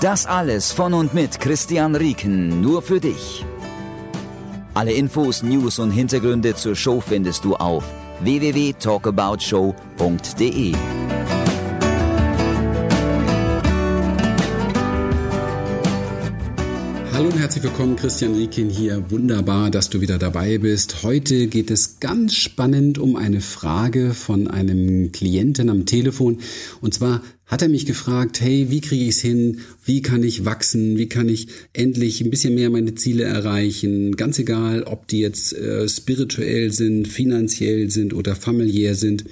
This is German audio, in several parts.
Das alles von und mit Christian Rieken, nur für dich. Alle Infos, News und Hintergründe zur Show findest du auf www.talkaboutshow.de. Hallo und herzlich willkommen, Christian Riekin hier. Wunderbar, dass du wieder dabei bist. Heute geht es ganz spannend um eine Frage von einem Klienten am Telefon. Und zwar hat er mich gefragt, hey, wie kriege ich es hin? Wie kann ich wachsen? Wie kann ich endlich ein bisschen mehr meine Ziele erreichen? Ganz egal, ob die jetzt äh, spirituell sind, finanziell sind oder familiär sind.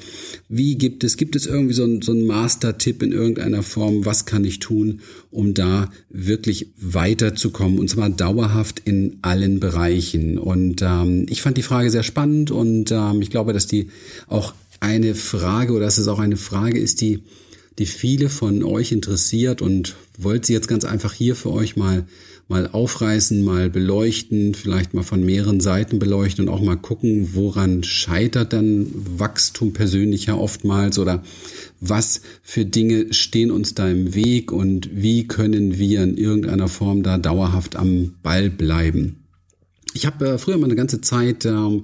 Wie gibt es, gibt es irgendwie so ein, so ein Master-Tipp in irgendeiner Form? Was kann ich tun, um da wirklich weiterzukommen? Und zwar dauerhaft in allen Bereichen. Und ähm, ich fand die Frage sehr spannend und ähm, ich glaube, dass die auch eine Frage oder dass es auch eine Frage ist, die die viele von euch interessiert und wollte sie jetzt ganz einfach hier für euch mal mal aufreißen, mal beleuchten, vielleicht mal von mehreren Seiten beleuchten und auch mal gucken, woran scheitert dann Wachstum persönlicher oftmals oder was für Dinge stehen uns da im Weg und wie können wir in irgendeiner Form da dauerhaft am Ball bleiben. Ich habe äh, früher mal eine ganze Zeit ähm,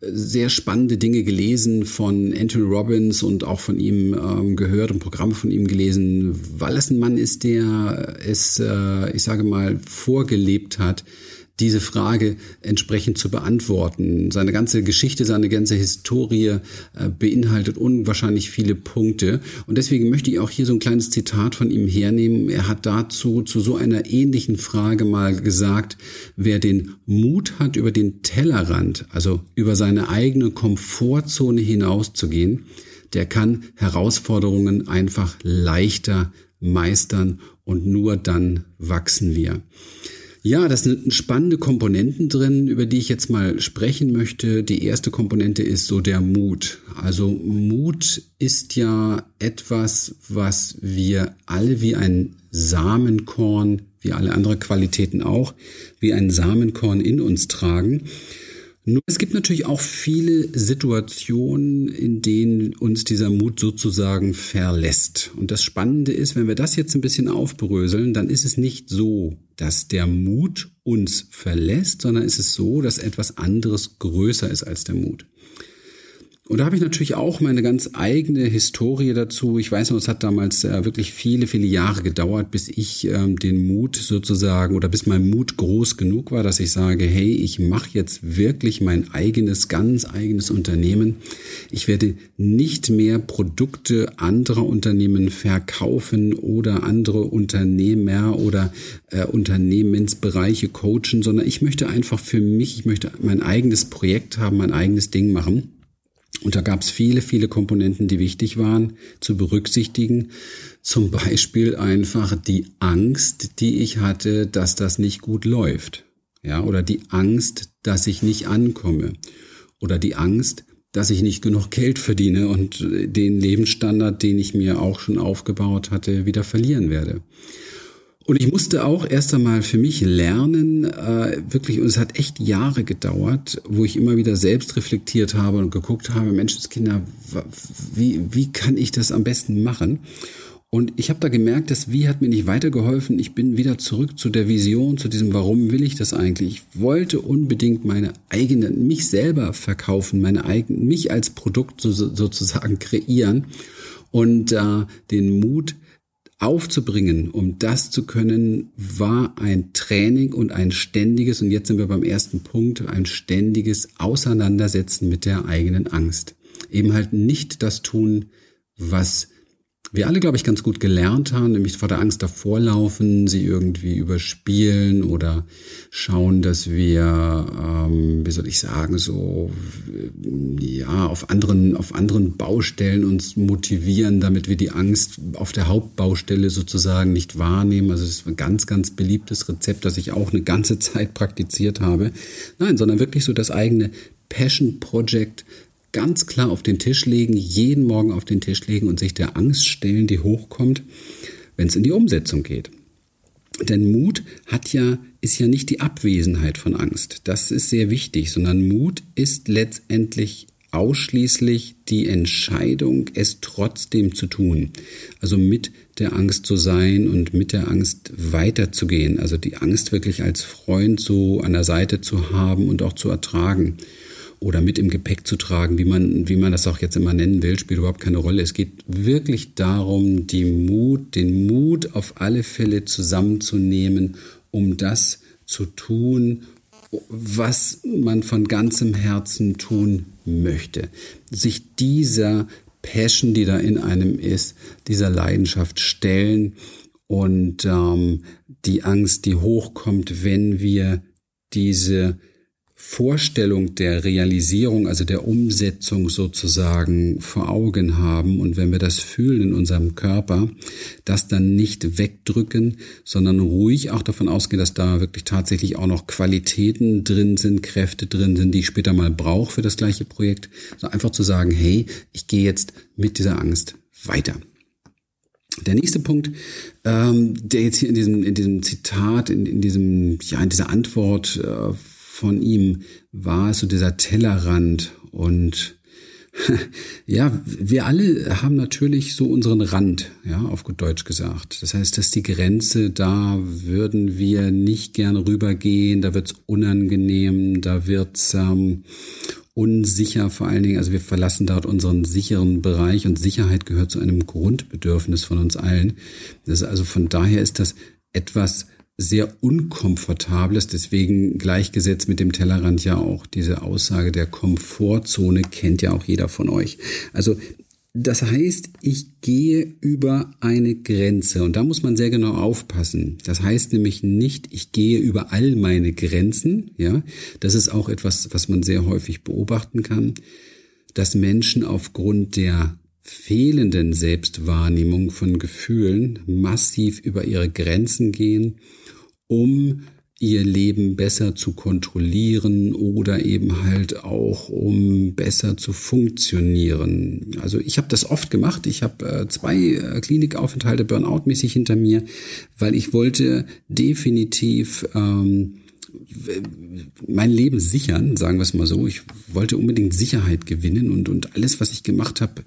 sehr spannende Dinge gelesen von Anthony Robbins und auch von ihm ähm, gehört und Programme von ihm gelesen, weil es ein Mann ist, der es, äh, ich sage mal, vorgelebt hat, diese Frage entsprechend zu beantworten. Seine ganze Geschichte, seine ganze Historie äh, beinhaltet unwahrscheinlich viele Punkte. Und deswegen möchte ich auch hier so ein kleines Zitat von ihm hernehmen. Er hat dazu zu so einer ähnlichen Frage mal gesagt, wer den Mut hat, über den Tellerrand, also über seine eigene Komfortzone hinauszugehen, der kann Herausforderungen einfach leichter meistern und nur dann wachsen wir. Ja, das sind spannende Komponenten drin, über die ich jetzt mal sprechen möchte. Die erste Komponente ist so der Mut. Also Mut ist ja etwas, was wir alle wie ein Samenkorn, wie alle anderen Qualitäten auch, wie ein Samenkorn in uns tragen. Es gibt natürlich auch viele Situationen, in denen uns dieser Mut sozusagen verlässt. Und das Spannende ist, wenn wir das jetzt ein bisschen aufbröseln, dann ist es nicht so, dass der Mut uns verlässt, sondern ist es so, dass etwas anderes größer ist als der Mut. Und da habe ich natürlich auch meine ganz eigene Historie dazu. Ich weiß noch, es hat damals äh, wirklich viele, viele Jahre gedauert, bis ich ähm, den Mut sozusagen oder bis mein Mut groß genug war, dass ich sage, hey, ich mache jetzt wirklich mein eigenes, ganz eigenes Unternehmen. Ich werde nicht mehr Produkte anderer Unternehmen verkaufen oder andere Unternehmer oder äh, Unternehmensbereiche coachen, sondern ich möchte einfach für mich, ich möchte mein eigenes Projekt haben, mein eigenes Ding machen. Und da gab es viele, viele Komponenten, die wichtig waren zu berücksichtigen. Zum Beispiel einfach die Angst, die ich hatte, dass das nicht gut läuft. Ja, oder die Angst, dass ich nicht ankomme. Oder die Angst, dass ich nicht genug Geld verdiene und den Lebensstandard, den ich mir auch schon aufgebaut hatte, wieder verlieren werde. Und ich musste auch erst einmal für mich lernen, äh, wirklich, und es hat echt Jahre gedauert, wo ich immer wieder selbst reflektiert habe und geguckt habe, Menschenskinder, wie, wie kann ich das am besten machen? Und ich habe da gemerkt, das Wie hat mir nicht weitergeholfen. Ich bin wieder zurück zu der Vision, zu diesem Warum will ich das eigentlich? Ich wollte unbedingt meine eigene, mich selber verkaufen, meine eigene, mich als Produkt so, sozusagen kreieren und äh, den Mut aufzubringen, um das zu können, war ein Training und ein ständiges, und jetzt sind wir beim ersten Punkt, ein ständiges Auseinandersetzen mit der eigenen Angst. Eben halt nicht das tun, was wir alle, glaube ich, ganz gut gelernt haben, nämlich vor der Angst davorlaufen, sie irgendwie überspielen oder schauen, dass wir, ähm, wie soll ich sagen, so ja auf anderen auf anderen Baustellen uns motivieren, damit wir die Angst auf der Hauptbaustelle sozusagen nicht wahrnehmen. Also das ist ein ganz ganz beliebtes Rezept, das ich auch eine ganze Zeit praktiziert habe. Nein, sondern wirklich so das eigene Passion Project ganz klar auf den Tisch legen, jeden Morgen auf den Tisch legen und sich der Angst stellen, die hochkommt, wenn es in die Umsetzung geht. Denn Mut hat ja, ist ja nicht die Abwesenheit von Angst. Das ist sehr wichtig, sondern Mut ist letztendlich ausschließlich die Entscheidung, es trotzdem zu tun. Also mit der Angst zu sein und mit der Angst weiterzugehen. Also die Angst wirklich als Freund so an der Seite zu haben und auch zu ertragen oder mit im Gepäck zu tragen, wie man, wie man das auch jetzt immer nennen will, spielt überhaupt keine Rolle. Es geht wirklich darum, die Mut, den Mut auf alle Fälle zusammenzunehmen, um das zu tun, was man von ganzem Herzen tun möchte. Sich dieser Passion, die da in einem ist, dieser Leidenschaft stellen und ähm, die Angst, die hochkommt, wenn wir diese Vorstellung der Realisierung, also der Umsetzung sozusagen vor Augen haben und wenn wir das fühlen in unserem Körper, das dann nicht wegdrücken, sondern ruhig auch davon ausgehen, dass da wirklich tatsächlich auch noch Qualitäten drin sind, Kräfte drin sind, die ich später mal brauche für das gleiche Projekt. So einfach zu sagen, hey, ich gehe jetzt mit dieser Angst weiter. Der nächste Punkt, ähm, der jetzt hier in diesem, in diesem Zitat, in, in diesem, ja, in dieser Antwort äh, von ihm war so dieser Tellerrand und ja, wir alle haben natürlich so unseren Rand, ja, auf gut Deutsch gesagt. Das heißt, dass die Grenze, da würden wir nicht gerne rübergehen, da wird's unangenehm, da wird's ähm, unsicher vor allen Dingen. Also wir verlassen dort unseren sicheren Bereich und Sicherheit gehört zu einem Grundbedürfnis von uns allen. Also von daher ist das etwas sehr unkomfortables, deswegen gleichgesetzt mit dem Tellerrand ja auch diese Aussage der Komfortzone kennt ja auch jeder von euch. Also das heißt, ich gehe über eine Grenze und da muss man sehr genau aufpassen. Das heißt nämlich nicht, ich gehe über all meine Grenzen, ja. Das ist auch etwas, was man sehr häufig beobachten kann, dass Menschen aufgrund der fehlenden Selbstwahrnehmung von Gefühlen massiv über ihre Grenzen gehen um ihr Leben besser zu kontrollieren oder eben halt auch um besser zu funktionieren. Also ich habe das oft gemacht. Ich habe äh, zwei äh, Klinikaufenthalte Burnout-mäßig hinter mir, weil ich wollte definitiv ähm, mein Leben sichern, sagen wir es mal so. Ich wollte unbedingt Sicherheit gewinnen und, und alles, was ich gemacht habe,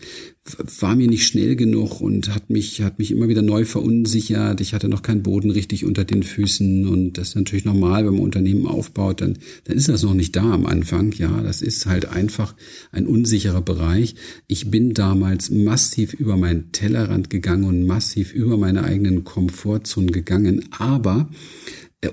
war mir nicht schnell genug und hat mich, hat mich immer wieder neu verunsichert. Ich hatte noch keinen Boden richtig unter den Füßen und das ist natürlich normal, wenn man Unternehmen aufbaut, dann, dann ist das noch nicht da am Anfang. Ja, das ist halt einfach ein unsicherer Bereich. Ich bin damals massiv über meinen Tellerrand gegangen und massiv über meine eigenen Komfortzonen gegangen, aber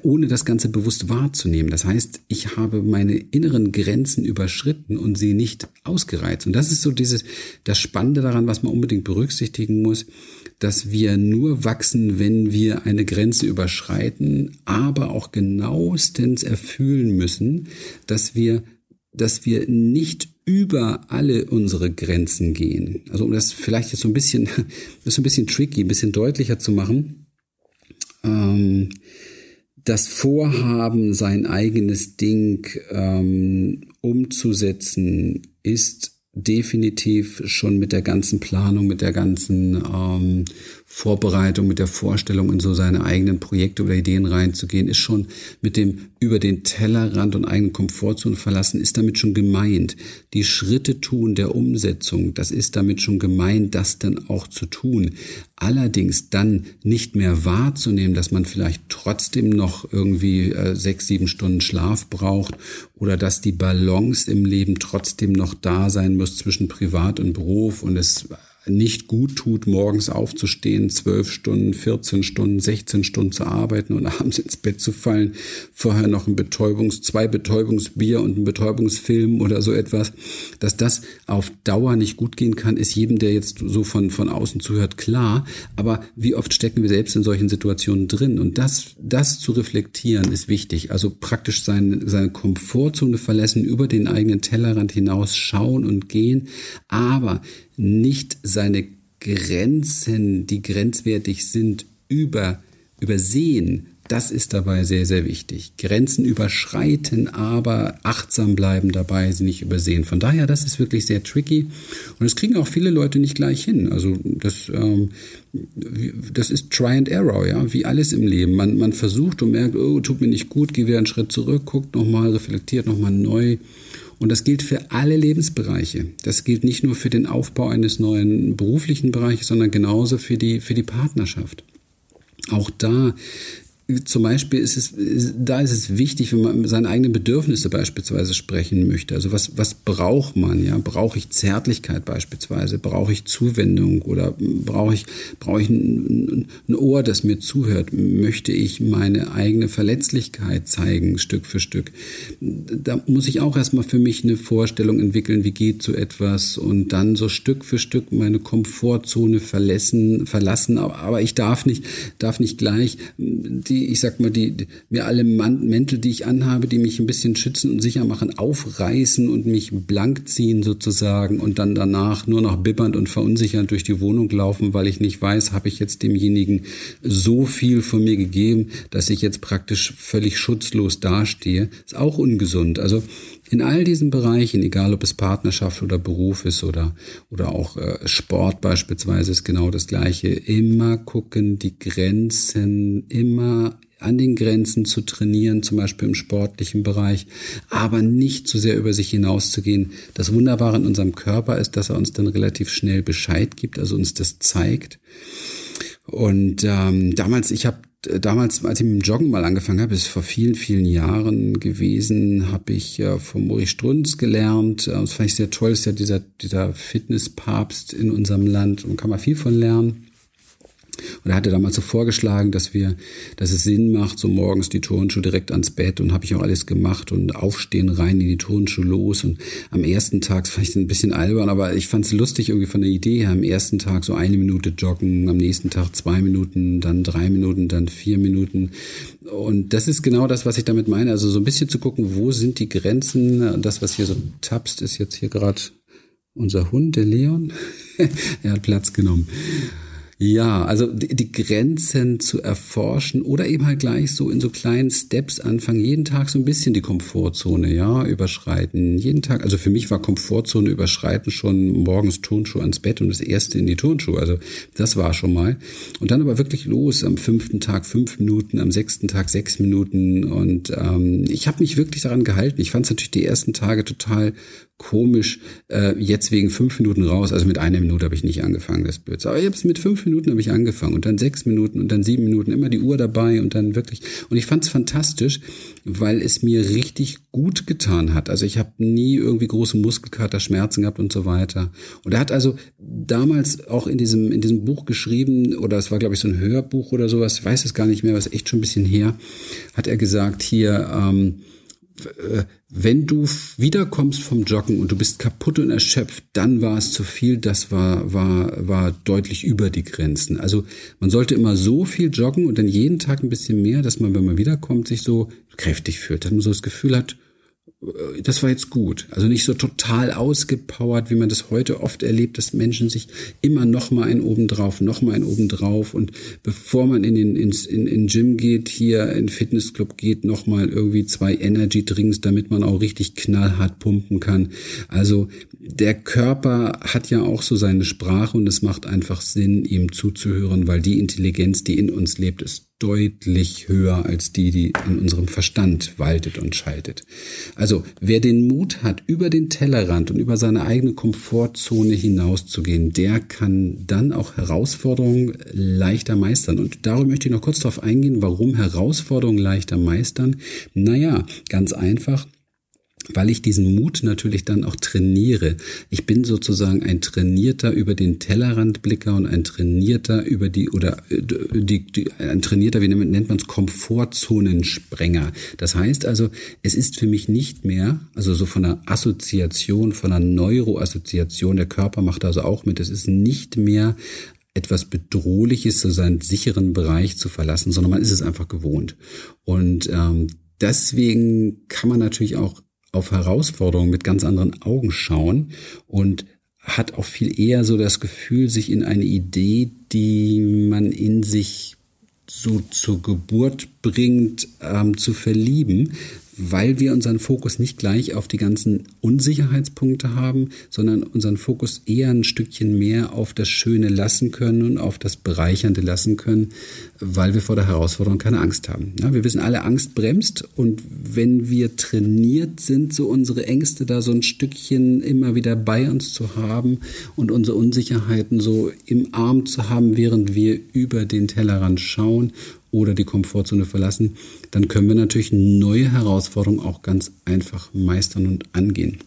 ohne das Ganze bewusst wahrzunehmen. Das heißt, ich habe meine inneren Grenzen überschritten und sie nicht ausgereizt. Und das ist so dieses, das Spannende daran, was man unbedingt berücksichtigen muss, dass wir nur wachsen, wenn wir eine Grenze überschreiten, aber auch genauestens erfüllen müssen, dass wir, dass wir nicht über alle unsere Grenzen gehen. Also um das vielleicht jetzt so ein bisschen, das ist ein bisschen tricky, ein bisschen deutlicher zu machen. Ähm, das Vorhaben, sein eigenes Ding ähm, umzusetzen, ist definitiv schon mit der ganzen Planung, mit der ganzen ähm, Vorbereitung, mit der Vorstellung, in so seine eigenen Projekte oder Ideen reinzugehen, ist schon mit dem über den Tellerrand und eigenen Komfortzone verlassen, ist damit schon gemeint. Die Schritte tun der Umsetzung, das ist damit schon gemeint, das dann auch zu tun. Allerdings dann nicht mehr wahrzunehmen, dass man vielleicht trotzdem noch irgendwie äh, sechs, sieben Stunden Schlaf braucht oder dass die Balance im Leben trotzdem noch da sein muss zwischen Privat und Beruf und es nicht gut tut, morgens aufzustehen, zwölf Stunden, 14 Stunden, 16 Stunden zu arbeiten und abends ins Bett zu fallen, vorher noch ein Betäubungs-, zwei Betäubungsbier und ein Betäubungsfilm oder so etwas, dass das auf Dauer nicht gut gehen kann, ist jedem, der jetzt so von, von außen zuhört, klar. Aber wie oft stecken wir selbst in solchen Situationen drin? Und das, das zu reflektieren ist wichtig. Also praktisch seine, seine Komfortzone verlassen, über den eigenen Tellerrand hinaus schauen und gehen, aber nicht seine Grenzen, die grenzwertig sind, über, übersehen. Das ist dabei sehr, sehr wichtig. Grenzen überschreiten, aber achtsam bleiben dabei, sie nicht übersehen. Von daher, das ist wirklich sehr tricky. Und das kriegen auch viele Leute nicht gleich hin. Also das, ähm, das ist Try and Error, ja, wie alles im Leben. Man, man versucht und merkt, oh, tut mir nicht gut, geht wieder einen Schritt zurück, guckt nochmal, reflektiert nochmal neu und das gilt für alle Lebensbereiche. Das gilt nicht nur für den Aufbau eines neuen beruflichen Bereiches, sondern genauso für die, für die Partnerschaft. Auch da zum Beispiel ist es, da ist es wichtig, wenn man seine eigenen Bedürfnisse beispielsweise sprechen möchte. Also was, was braucht man? Ja, brauche ich Zärtlichkeit beispielsweise? Brauche ich Zuwendung oder brauche ich, brauche ich ein, ein Ohr, das mir zuhört? Möchte ich meine eigene Verletzlichkeit zeigen, Stück für Stück? Da muss ich auch erstmal für mich eine Vorstellung entwickeln, wie geht so etwas und dann so Stück für Stück meine Komfortzone verlassen, verlassen. Aber ich darf nicht, darf nicht gleich die ich sag mal, die, die mir alle Mäntel, die ich anhabe, die mich ein bisschen schützen und sicher machen, aufreißen und mich blank ziehen sozusagen und dann danach nur noch bibbernd und verunsichernd durch die Wohnung laufen, weil ich nicht weiß, habe ich jetzt demjenigen so viel von mir gegeben, dass ich jetzt praktisch völlig schutzlos dastehe. Ist auch ungesund. Also in all diesen Bereichen, egal ob es Partnerschaft oder Beruf ist oder, oder auch äh, Sport beispielsweise, ist genau das Gleiche. Immer gucken, die Grenzen, immer an den Grenzen zu trainieren, zum Beispiel im sportlichen Bereich, aber nicht zu sehr über sich hinauszugehen. Das Wunderbare in unserem Körper ist, dass er uns dann relativ schnell Bescheid gibt, also uns das zeigt. Und ähm, damals, ich habe damals, als ich mit dem Joggen mal angefangen habe, ist vor vielen, vielen Jahren gewesen, habe ich äh, von Maurice Strunz gelernt. Äh, das fand ich sehr toll, ist ja dieser, dieser Fitnesspapst in unserem Land und kann man viel von lernen. Und er hatte damals so vorgeschlagen, dass wir, dass es Sinn macht, so morgens die Turnschuhe direkt ans Bett und habe ich auch alles gemacht und aufstehen rein in die Turnschuhe los. Und am ersten Tag ich ein bisschen albern, aber ich fand es lustig irgendwie von der Idee her. Am ersten Tag so eine Minute joggen, am nächsten Tag zwei Minuten, dann drei Minuten, dann vier Minuten. Und das ist genau das, was ich damit meine. Also so ein bisschen zu gucken, wo sind die Grenzen. Das, was hier so tapst, ist jetzt hier gerade unser Hund, der Leon. er hat Platz genommen. Ja, also die, die, Grenzen zu erforschen oder eben halt gleich so in so kleinen Steps anfangen, jeden Tag so ein bisschen die Komfortzone, ja, überschreiten. Jeden Tag, also für mich war Komfortzone überschreiten schon morgens Turnschuhe ans Bett und das erste in die Turnschuhe. Also das war schon mal. Und dann aber wirklich los, am fünften Tag fünf Minuten, am sechsten Tag sechs Minuten. Und ähm, ich habe mich wirklich daran gehalten. Ich fand es natürlich die ersten Tage total komisch, äh, jetzt wegen fünf Minuten raus. Also mit einer Minute habe ich nicht angefangen, das Blödsinn. Aber ich habe es mit fünf Minuten habe ich angefangen und dann sechs Minuten und dann sieben Minuten, immer die Uhr dabei und dann wirklich. Und ich fand es fantastisch, weil es mir richtig gut getan hat. Also ich habe nie irgendwie große Muskelkater, Schmerzen gehabt und so weiter. Und er hat also damals auch in diesem, in diesem Buch geschrieben, oder es war, glaube ich, so ein Hörbuch oder sowas, ich weiß es gar nicht mehr, was echt schon ein bisschen her, hat er gesagt, hier, ähm, äh, wenn du wiederkommst vom Joggen und du bist kaputt und erschöpft, dann war es zu viel, das war, war, war deutlich über die Grenzen. Also man sollte immer so viel joggen und dann jeden Tag ein bisschen mehr, dass man, wenn man wiederkommt, sich so kräftig fühlt, dass man so das Gefühl hat, das war jetzt gut. Also nicht so total ausgepowert, wie man das heute oft erlebt, dass Menschen sich immer noch mal ein obendrauf, noch mal ein obendrauf und bevor man in den ins in, in Gym geht, hier in Fitnessclub geht, noch mal irgendwie zwei Energy Drinks, damit man auch richtig knallhart pumpen kann. Also der Körper hat ja auch so seine Sprache und es macht einfach Sinn, ihm zuzuhören, weil die Intelligenz, die in uns lebt, ist deutlich höher als die, die in unserem Verstand waltet und schaltet. Also wer den Mut hat, über den Tellerrand und über seine eigene Komfortzone hinauszugehen, der kann dann auch Herausforderungen leichter meistern. Und darum möchte ich noch kurz darauf eingehen, warum Herausforderungen leichter meistern. Naja, ganz einfach weil ich diesen Mut natürlich dann auch trainiere. Ich bin sozusagen ein trainierter über den Tellerrandblicker und ein trainierter über die oder äh, die, die ein trainierter, wie nennt man es, Komfortzonensprenger. Das heißt also, es ist für mich nicht mehr, also so von einer Assoziation, von einer Neuroassoziation, der Körper macht also auch mit, es ist nicht mehr etwas Bedrohliches, so seinen sicheren Bereich zu verlassen, sondern man ist es einfach gewohnt. Und ähm, deswegen kann man natürlich auch auf Herausforderungen mit ganz anderen Augen schauen und hat auch viel eher so das Gefühl, sich in eine Idee, die man in sich so zur Geburt bringt, ähm, zu verlieben, weil wir unseren Fokus nicht gleich auf die ganzen Unsicherheitspunkte haben, sondern unseren Fokus eher ein Stückchen mehr auf das Schöne lassen können und auf das Bereichernde lassen können, weil wir vor der Herausforderung keine Angst haben. Ja, wir wissen alle, Angst bremst und wenn wir trainiert sind, so unsere Ängste da so ein Stückchen immer wieder bei uns zu haben und unsere Unsicherheiten so im Arm zu haben, während wir über den Tellerrand schauen oder die Komfortzone verlassen, dann können wir natürlich neue Herausforderungen auch ganz einfach meistern und angehen.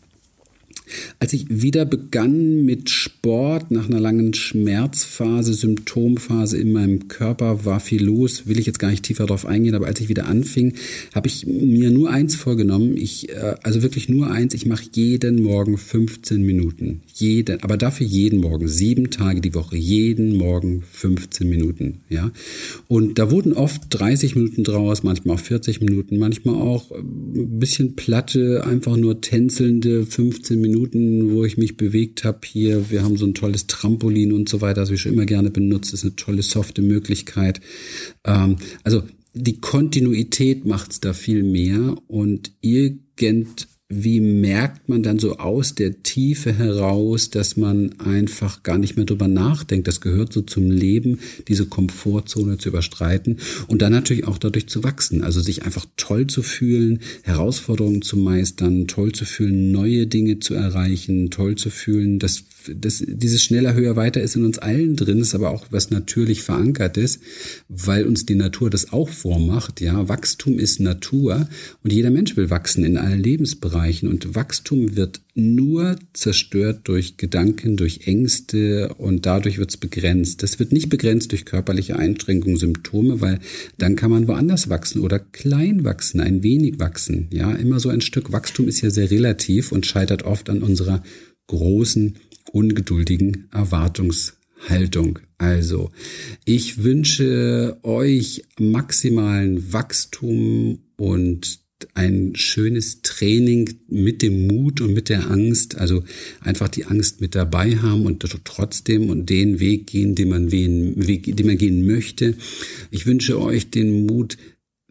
Als ich wieder begann mit Sport nach einer langen Schmerzphase, Symptomphase in meinem Körper, war viel los, will ich jetzt gar nicht tiefer darauf eingehen, aber als ich wieder anfing, habe ich mir nur eins vorgenommen, ich, äh, also wirklich nur eins, ich mache jeden Morgen 15 Minuten. Jeden, aber dafür jeden Morgen, sieben Tage die Woche, jeden Morgen 15 Minuten, ja. Und da wurden oft 30 Minuten draus, manchmal auch 40 Minuten, manchmal auch ein bisschen platte, einfach nur tänzelnde 15 Minuten Minuten, wo ich mich bewegt habe hier. Wir haben so ein tolles Trampolin und so weiter, das ich schon immer gerne benutzt. Das ist eine tolle softe Möglichkeit. Ähm, also die Kontinuität macht's da viel mehr und irgend wie merkt man dann so aus der Tiefe heraus, dass man einfach gar nicht mehr drüber nachdenkt? Das gehört so zum Leben, diese Komfortzone zu überstreiten und dann natürlich auch dadurch zu wachsen. Also sich einfach toll zu fühlen, Herausforderungen zu meistern, toll zu fühlen, neue Dinge zu erreichen, toll zu fühlen, dass das, dieses schneller, höher, weiter ist in uns allen drin, ist aber auch was natürlich verankert ist, weil uns die Natur das auch vormacht. Ja, Wachstum ist Natur und jeder Mensch will wachsen in allen Lebensbereichen und Wachstum wird nur zerstört durch Gedanken, durch Ängste und dadurch wird es begrenzt. Das wird nicht begrenzt durch körperliche Einschränkungen, Symptome, weil dann kann man woanders wachsen oder klein wachsen, ein wenig wachsen. Ja, immer so ein Stück Wachstum ist ja sehr relativ und scheitert oft an unserer großen ungeduldigen Erwartungshaltung. Also, ich wünsche euch maximalen Wachstum und ein schönes Training mit dem Mut und mit der Angst, also einfach die Angst mit dabei haben und trotzdem und den Weg gehen, den man, wen, den man gehen möchte. Ich wünsche euch den Mut,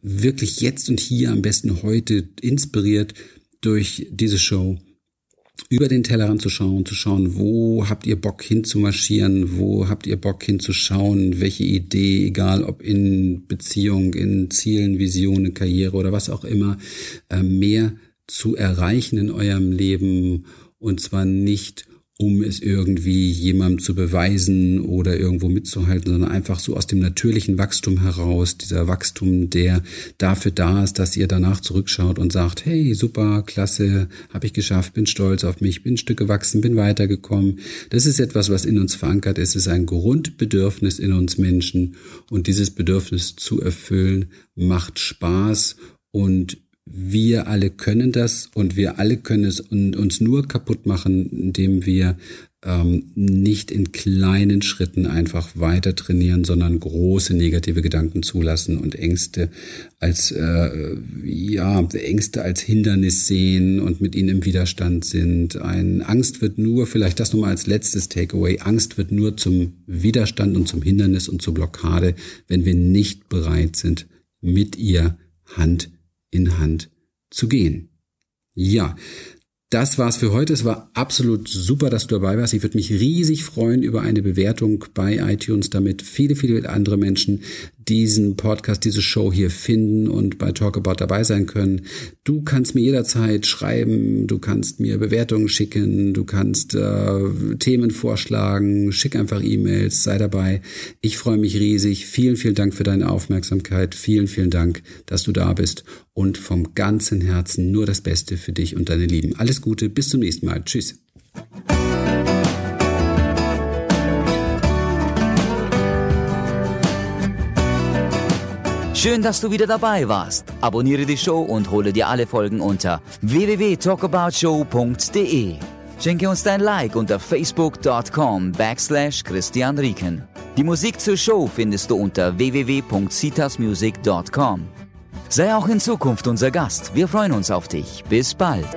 wirklich jetzt und hier, am besten heute, inspiriert durch diese Show, über den Tellerrand zu schauen, zu schauen, wo habt ihr Bock hinzumarschieren, wo habt ihr Bock hinzuschauen, welche Idee, egal ob in Beziehung, in Zielen, Visionen, Karriere oder was auch immer, äh, mehr zu erreichen in eurem Leben. Und zwar nicht um es irgendwie jemandem zu beweisen oder irgendwo mitzuhalten, sondern einfach so aus dem natürlichen Wachstum heraus, dieser Wachstum, der dafür da ist, dass ihr danach zurückschaut und sagt, hey, super, klasse, habe ich geschafft, bin stolz auf mich, bin ein Stück gewachsen, bin weitergekommen. Das ist etwas, was in uns verankert ist, es ist ein Grundbedürfnis in uns Menschen und dieses Bedürfnis zu erfüllen macht Spaß und wir alle können das und wir alle können es uns nur kaputt machen, indem wir ähm, nicht in kleinen Schritten einfach weiter trainieren, sondern große negative Gedanken zulassen und Ängste als äh, ja Ängste als Hindernis sehen und mit ihnen im Widerstand sind. Ein Angst wird nur, vielleicht das nochmal als letztes Takeaway, Angst wird nur zum Widerstand und zum Hindernis und zur Blockade, wenn wir nicht bereit sind, mit ihr Hand in Hand zu gehen. Ja, das war's für heute. Es war absolut super, dass du dabei warst. Ich würde mich riesig freuen über eine Bewertung bei iTunes, damit viele, viele andere Menschen diesen Podcast, diese Show hier finden und bei Talkabout dabei sein können. Du kannst mir jederzeit schreiben, du kannst mir Bewertungen schicken, du kannst äh, Themen vorschlagen, schick einfach E-Mails, sei dabei. Ich freue mich riesig. Vielen, vielen Dank für deine Aufmerksamkeit. Vielen, vielen Dank, dass du da bist und vom ganzen Herzen nur das Beste für dich und deine Lieben. Alles Gute, bis zum nächsten Mal. Tschüss. Schön, dass du wieder dabei warst. Abonniere die Show und hole dir alle Folgen unter www.talkaboutshow.de. Schenke uns dein Like unter facebook.com backslash Christian Rieken. Die Musik zur Show findest du unter www.citasmusic.com. Sei auch in Zukunft unser Gast. Wir freuen uns auf dich. Bis bald.